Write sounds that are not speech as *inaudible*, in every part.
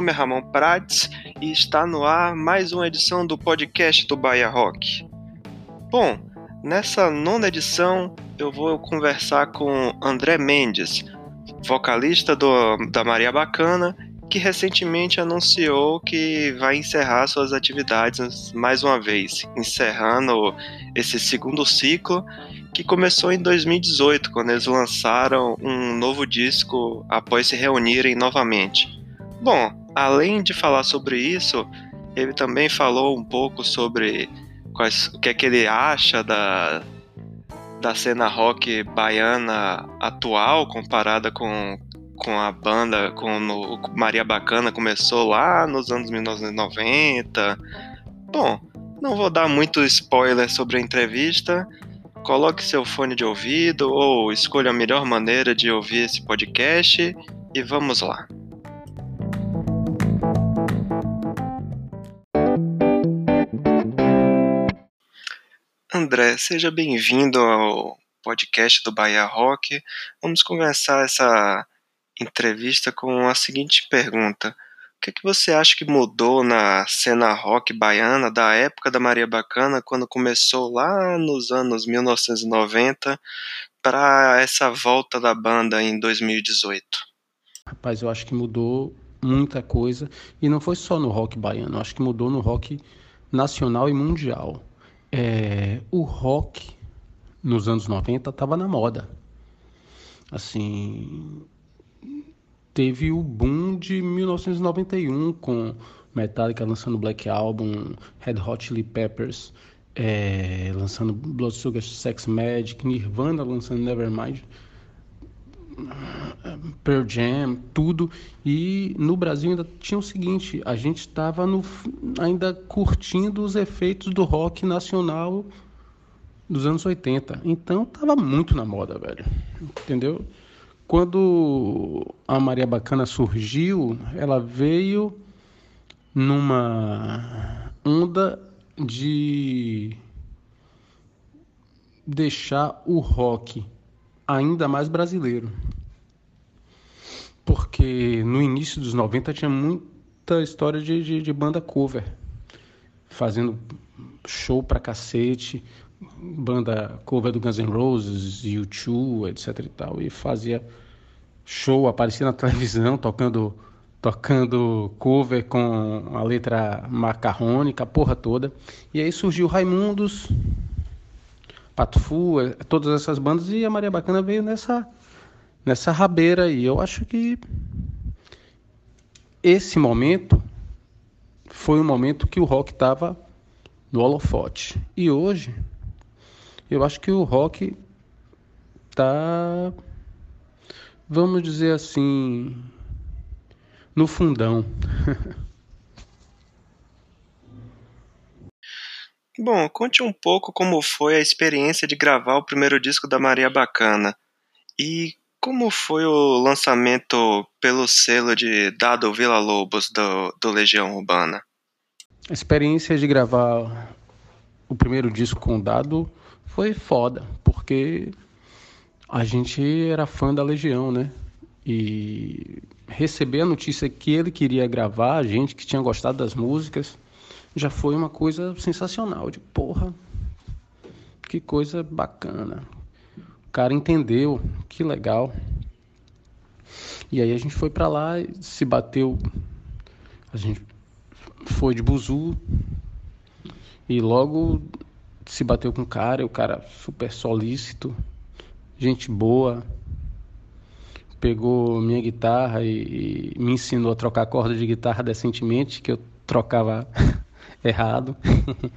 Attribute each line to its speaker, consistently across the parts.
Speaker 1: Nome é Ramon Prates e está no ar mais uma edição do podcast do Bahia Rock. Bom, nessa nona edição eu vou conversar com André Mendes, vocalista do, da Maria Bacana, que recentemente anunciou que vai encerrar suas atividades mais uma vez, encerrando esse segundo ciclo que começou em 2018, quando eles lançaram um novo disco após se reunirem novamente. Bom, além de falar sobre isso, ele também falou um pouco sobre quais, o que é que ele acha da, da cena rock baiana atual comparada com, com a banda, com o Maria Bacana começou lá nos anos 1990. Bom, não vou dar muito spoiler sobre a entrevista, Coloque seu fone de ouvido ou escolha a melhor maneira de ouvir esse podcast e vamos lá. André, seja bem-vindo ao podcast do Bahia Rock. Vamos começar essa entrevista com a seguinte pergunta: o que, é que você acha que mudou na cena rock baiana da época da Maria Bacana, quando começou lá nos anos 1990, para essa volta da banda em 2018?
Speaker 2: Rapaz, eu acho que mudou muita coisa e não foi só no rock baiano, acho que mudou no rock nacional e mundial. É, o rock nos anos 90 estava na moda. Assim, teve o boom de 1991 com Metallica lançando Black Album, Red Hot Chili Peppers é, lançando Blood Sugar Sex Magic, Nirvana lançando Nevermind, Pearl Jam, tudo. E no Brasil ainda tinha o seguinte, a gente estava ainda curtindo os efeitos do rock nacional dos anos 80. Então tava muito na moda, velho. Entendeu? Quando a Maria Bacana surgiu, ela veio numa onda de deixar o rock ainda mais brasileiro. Porque no início dos 90 tinha muita história de, de, de banda cover, fazendo show pra cacete, banda cover do Guns N' Roses, U2, etc e tal, e fazia show, aparecia na televisão tocando tocando cover com a letra macarrônica, a porra toda. E aí surgiu Raimundos, Pato Fu, eh, todas essas bandas e a Maria Bacana veio nessa nessa rabeira e eu acho que esse momento foi o momento que o rock estava no holofote. E hoje eu acho que o rock tá, vamos dizer assim, no fundão. *laughs*
Speaker 1: Bom, conte um pouco como foi a experiência de gravar o primeiro disco da Maria Bacana e como foi o lançamento pelo selo de Dado Vila Lobos do, do Legião Urbana.
Speaker 2: A experiência de gravar o primeiro disco com o Dado foi foda, porque a gente era fã da Legião, né? E receber a notícia que ele queria gravar, a gente que tinha gostado das músicas, já foi uma coisa sensacional. De porra, que coisa bacana. O cara entendeu, que legal. E aí a gente foi para lá, se bateu, a gente foi de buzu e logo se bateu com o cara, o cara super solícito, gente boa, pegou minha guitarra e, e me ensinou a trocar corda de guitarra decentemente, que eu trocava errado. *laughs*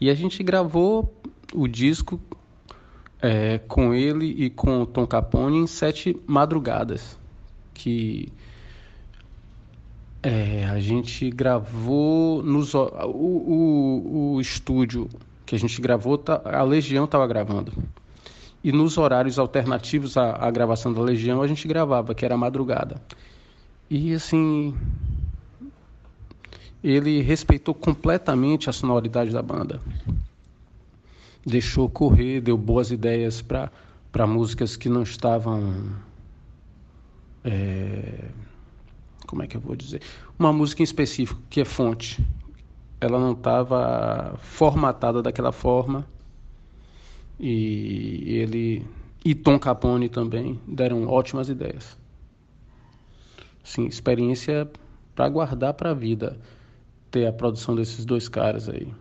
Speaker 2: e a gente gravou o disco é, com ele e com o Tom Capone em sete madrugadas, que é, a gente gravou nos o, o, o estúdio que a gente gravou, tá, a Legião estava gravando. E nos horários alternativos à, à, gravação da Legião, a gente gravava, que era madrugada. E assim. Ele respeitou completamente a sonoridade da banda. Deixou correr, deu boas ideias para músicas que não estavam. É, como é que eu vou dizer? Uma música em específico, que é fonte. Ela não estava formatada daquela forma. E ele e Tom Capone também deram ótimas ideias. Sim, experiência para guardar para a vida ter a produção desses dois caras aí.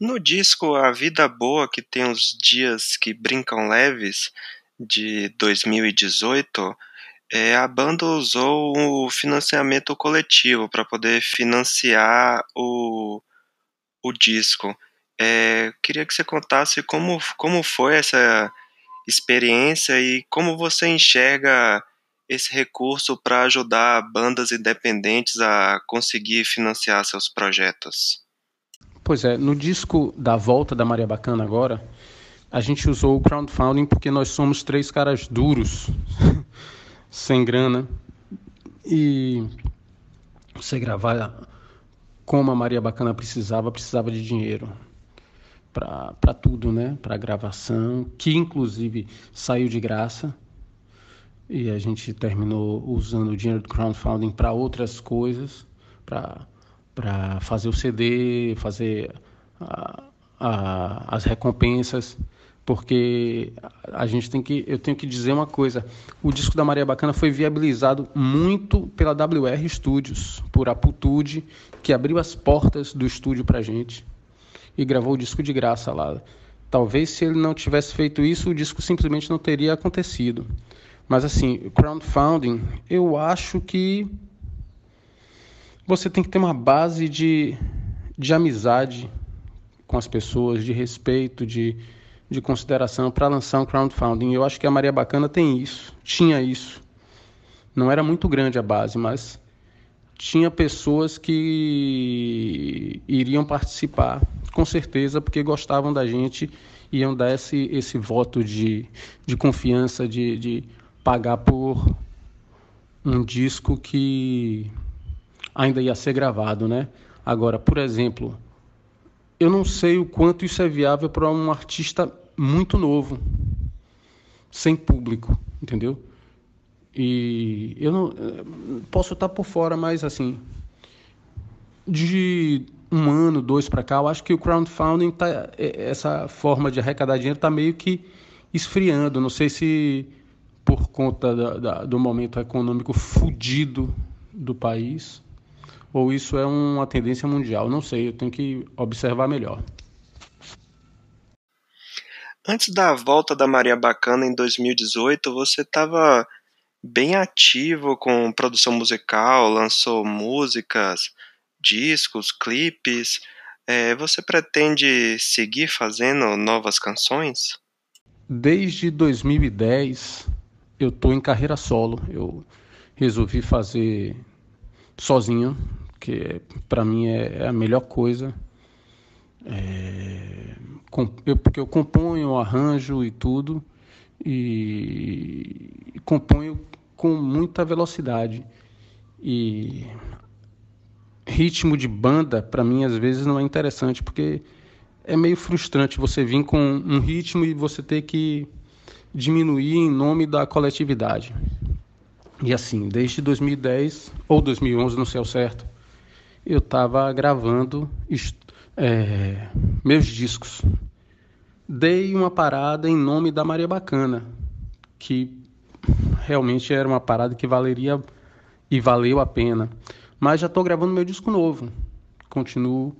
Speaker 1: No disco A Vida Boa, que tem os dias que brincam leves, de 2018, é, a banda usou o financiamento coletivo para poder financiar o, o disco. É, queria que você contasse como, como foi essa experiência e como você enxerga esse recurso para ajudar bandas independentes a conseguir financiar seus projetos.
Speaker 2: Pois é, no disco da volta da Maria Bacana agora, a gente usou o crowdfunding porque nós somos três caras duros, *laughs* sem grana, e você gravar como a Maria Bacana precisava, precisava de dinheiro para tudo, né? Para gravação, que inclusive saiu de graça. E a gente terminou usando o dinheiro do crowdfunding para outras coisas, para fazer o CD, fazer a, a, as recompensas, porque a gente tem que, eu tenho que dizer uma coisa, o disco da Maria Bacana foi viabilizado muito pela WR Studios, por Apultude, que abriu as portas do estúdio para gente e gravou o disco de graça lá. Talvez se ele não tivesse feito isso, o disco simplesmente não teria acontecido. Mas assim, crowdfunding, eu acho que você tem que ter uma base de, de amizade com as pessoas, de respeito, de, de consideração para lançar um crowdfunding. Eu acho que a Maria Bacana tem isso, tinha isso. Não era muito grande a base, mas tinha pessoas que iriam participar, com certeza, porque gostavam da gente, iam dar esse, esse voto de, de confiança, de, de pagar por um disco que ainda ia ser gravado, né? Agora, por exemplo, eu não sei o quanto isso é viável para um artista muito novo, sem público, entendeu? E eu não posso estar por fora, mas assim, de um ano, dois para cá, eu acho que o crowdfunding tá é, essa forma de arrecadar dinheiro está meio que esfriando. Não sei se por conta da, da, do momento econômico fudido do país ou isso é uma tendência mundial? Não sei, eu tenho que observar melhor.
Speaker 1: Antes da volta da Maria Bacana em 2018, você estava bem ativo com produção musical, lançou músicas, discos, clipes. É, você pretende seguir fazendo novas canções?
Speaker 2: Desde 2010 eu estou em carreira solo. Eu resolvi fazer sozinho que para mim é, é, a melhor coisa. É, eu, porque eu componho, arranjo e tudo, e, e componho com muita velocidade. E ritmo de banda, para mim, às vezes não é interessante, porque é meio frustrante você vir com um ritmo e você ter que diminuir em nome da coletividade. E assim, desde 2010 ou 2011, não sei ao certo, eu estava gravando é, meus discos. Dei uma parada em nome da Maria Bacana, que realmente era uma parada que valeria e valeu a pena. Mas já estou gravando meu disco novo. Continuo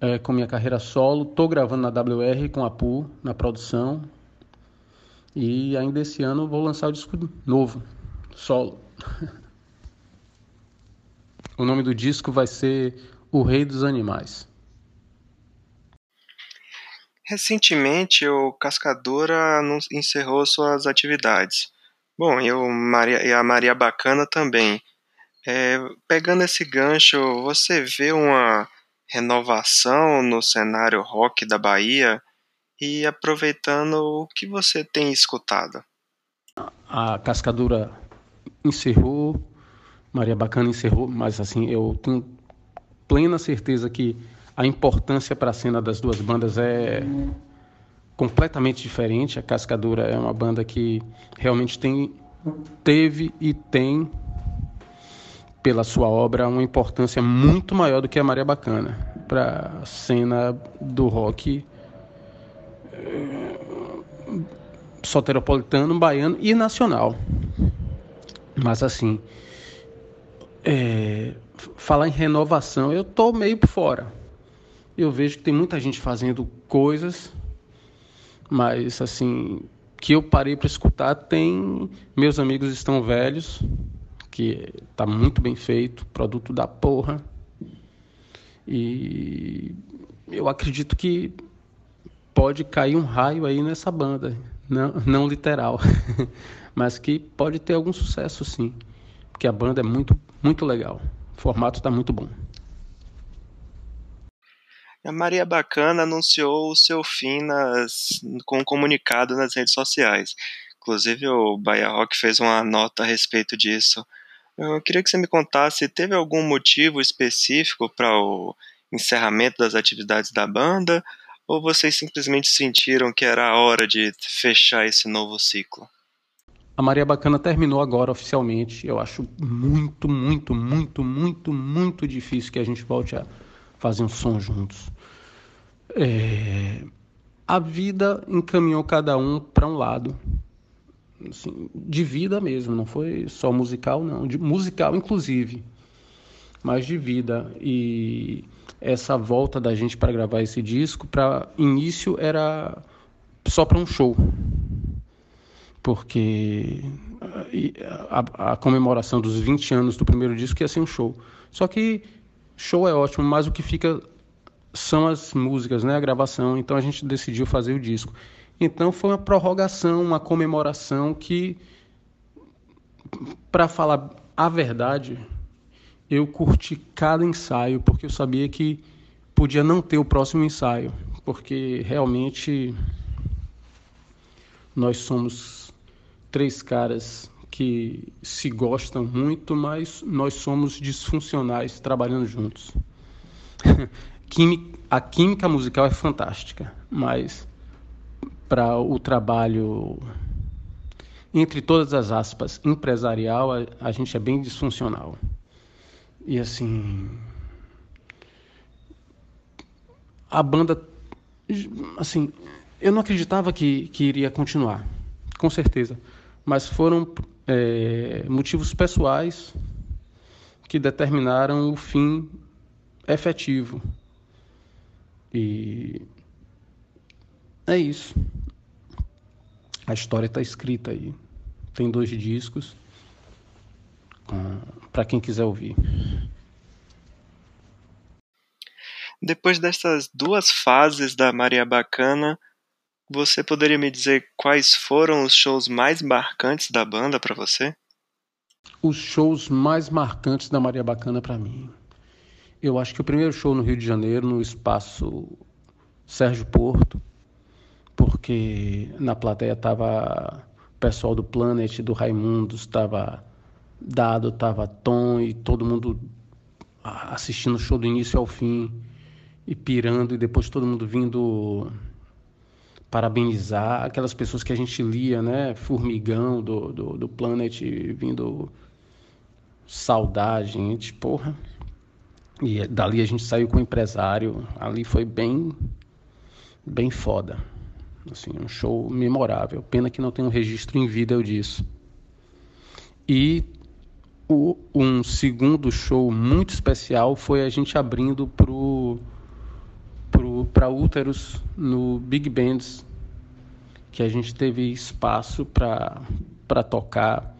Speaker 2: é, com minha carreira solo. Estou gravando na WR com a PU, na produção. E ainda esse ano vou lançar o disco novo, solo. *laughs* O nome do disco vai ser O Rei dos Animais.
Speaker 1: Recentemente, o Cascadora encerrou suas atividades. Bom, e, Maria, e a Maria Bacana também. É, pegando esse gancho, você vê uma renovação no cenário rock da Bahia e aproveitando o que você tem escutado?
Speaker 2: A Cascadura encerrou Maria Bacana encerrou, mas assim, eu tenho plena certeza que a importância para a cena das duas bandas é completamente diferente. A Cascadura é uma banda que realmente tem teve e tem pela sua obra uma importância muito maior do que a Maria Bacana para a cena do rock soteropolitano, baiano e nacional. Mas assim, é, falar em renovação, eu tô meio por fora. Eu vejo que tem muita gente fazendo coisas, mas assim, que eu parei para escutar, tem meus amigos estão velhos, que tá muito bem feito, produto da porra. E eu acredito que pode cair um raio aí nessa banda, não, não literal, *laughs* mas que pode ter algum sucesso sim, porque a banda é muito, muito legal, o formato está muito bom.
Speaker 1: A Maria Bacana anunciou o seu fim nas, com um comunicado nas redes sociais. Inclusive o Bahia Rock fez uma nota a respeito disso. Eu queria que você me contasse, teve algum motivo específico para o encerramento das atividades da banda? Ou vocês simplesmente sentiram que era a hora de fechar esse novo ciclo?
Speaker 2: A Maria Bacana terminou agora oficialmente. Eu acho muito, muito, muito, muito, muito difícil que a gente volte a fazer um som juntos. É... A vida encaminhou cada um para um lado. Assim, de vida mesmo, não foi só musical, não. De, musical, inclusive. Mas de vida. E essa volta da gente para gravar esse disco, para início era só para um show. Porque a, a, comemoração dos 20 anos do primeiro disco ia ser um show. Só que show é ótimo, mas o que fica são as músicas, né, a gravação. Então a gente decidiu fazer o disco. Então foi uma prorrogação, uma comemoração que para falar a verdade, eu curti cada ensaio, porque eu sabia que podia não ter o próximo ensaio, porque realmente nós somos três caras que se gostam muito, mas nós somos disfuncionais trabalhando juntos. *laughs* a química musical é fantástica, mas para o trabalho, entre todas as aspas, empresarial, a, gente é bem disfuncional. E assim. A banda. Assim, eu não acreditava que, que iria continuar, com certeza. Mas foram é, motivos pessoais que determinaram o fim efetivo. E é isso. A história está escrita aí. Tem dois discos para quem quiser ouvir.
Speaker 1: Depois dessas duas fases da Maria Bacana, você poderia me dizer quais foram os shows mais marcantes da banda para você?
Speaker 2: Os shows mais marcantes da Maria Bacana para mim. Eu acho que o primeiro show no Rio de Janeiro, no espaço Sérgio Porto, porque na plateia tava o pessoal do Planet, do Raimundo, estava Dado, tava Tom e todo mundo assistindo o show do início ao fim e pirando e depois todo mundo vindo parabenizar aquelas pessoas que a gente lia, né? Formigão do, do, do Planet vindo saudar a gente, porra. E dali a gente saiu com o empresário. Ali foi bem, bem foda. Assim, um show memorável. Pena que não tem um registro em vídeo disso. E um segundo show muito especial foi a gente abrindo pro para úteros no Big Bands, que a gente teve espaço para tocar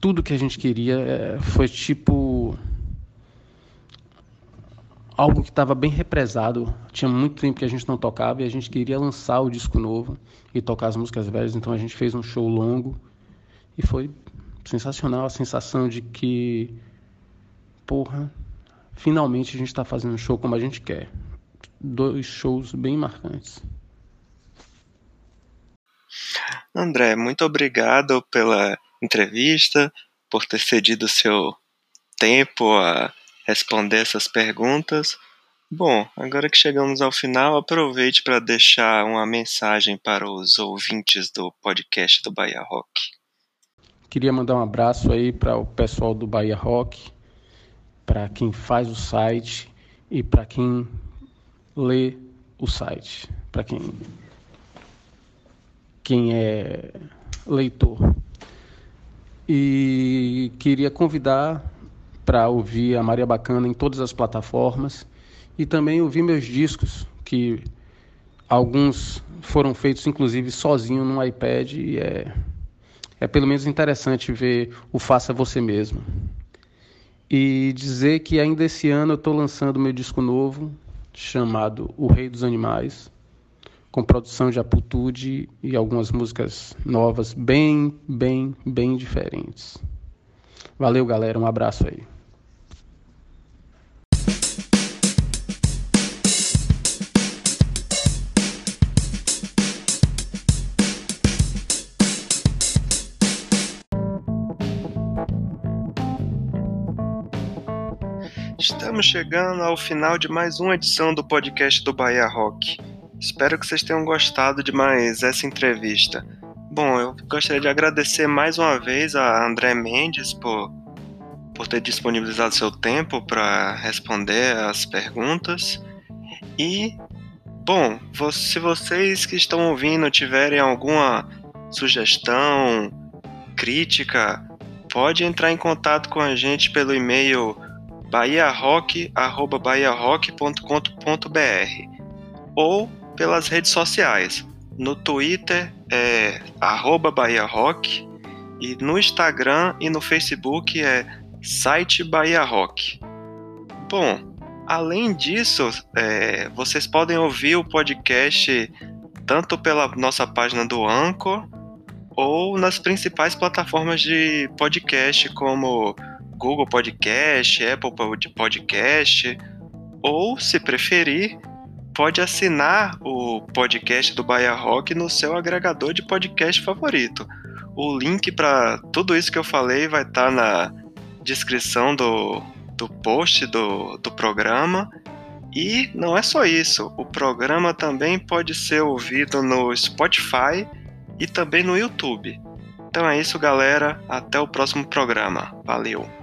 Speaker 2: tudo que a gente queria. É, foi tipo algo que estava bem represado. Tinha muito tempo que a gente não tocava e a gente queria lançar o disco novo e tocar as músicas velhas. Então a gente fez um show longo e foi sensacional a sensação de que, porra, finalmente a gente está fazendo um show como a gente quer. Dois shows bem marcantes.
Speaker 1: André, muito obrigado pela entrevista, por ter cedido seu tempo a responder essas perguntas. Bom, agora que chegamos ao final, aproveite para deixar uma mensagem para os ouvintes do podcast do Bahia Rock.
Speaker 2: Queria mandar um abraço aí para o pessoal do Bahia Rock, para quem faz o site e para quem lê o site, para quem quem é leitor. E queria convidar para ouvir a Maria Bacana em todas as plataformas e também ouvir meus discos, que alguns foram feitos inclusive sozinho no iPad e é, é pelo menos interessante ver o Faça Você Mesmo. E dizer que ainda esse ano eu estou lançando meu disco novo, chamado O Rei dos Animais, com produção de Apultude e algumas músicas novas, bem, bem, bem diferentes. Valeu, galera. Um abraço aí.
Speaker 1: Estamos chegando ao final de mais uma edição do podcast do Bahia Rock. Espero que vocês tenham gostado de mais essa entrevista. Bom, eu gostaria de agradecer mais uma vez a André Mendes por, por ter disponibilizado seu tempo para responder as perguntas. E, bom, se vocês que estão ouvindo tiverem alguma sugestão, crítica, pode entrar em contato com a gente pelo e-mail bahiarock.bahiarock.com.br ou pelas redes sociais. No Twitter é arroba Bahia Rock e no Instagram e no Facebook é site Bahia Rock. Bom, além disso, é, vocês podem ouvir o podcast tanto pela nossa página do Anchor ou nas principais plataformas de podcast como Google Podcast, Apple Podcast, ou, se preferir, pode assinar o podcast do Bahia Rock no seu agregador de podcast favorito. O link para tudo isso que eu falei vai estar tá na descrição do, do post do, do programa. E não é só isso, o programa também pode ser ouvido no Spotify e também no YouTube. Então é isso, galera. Até o próximo programa. Valeu!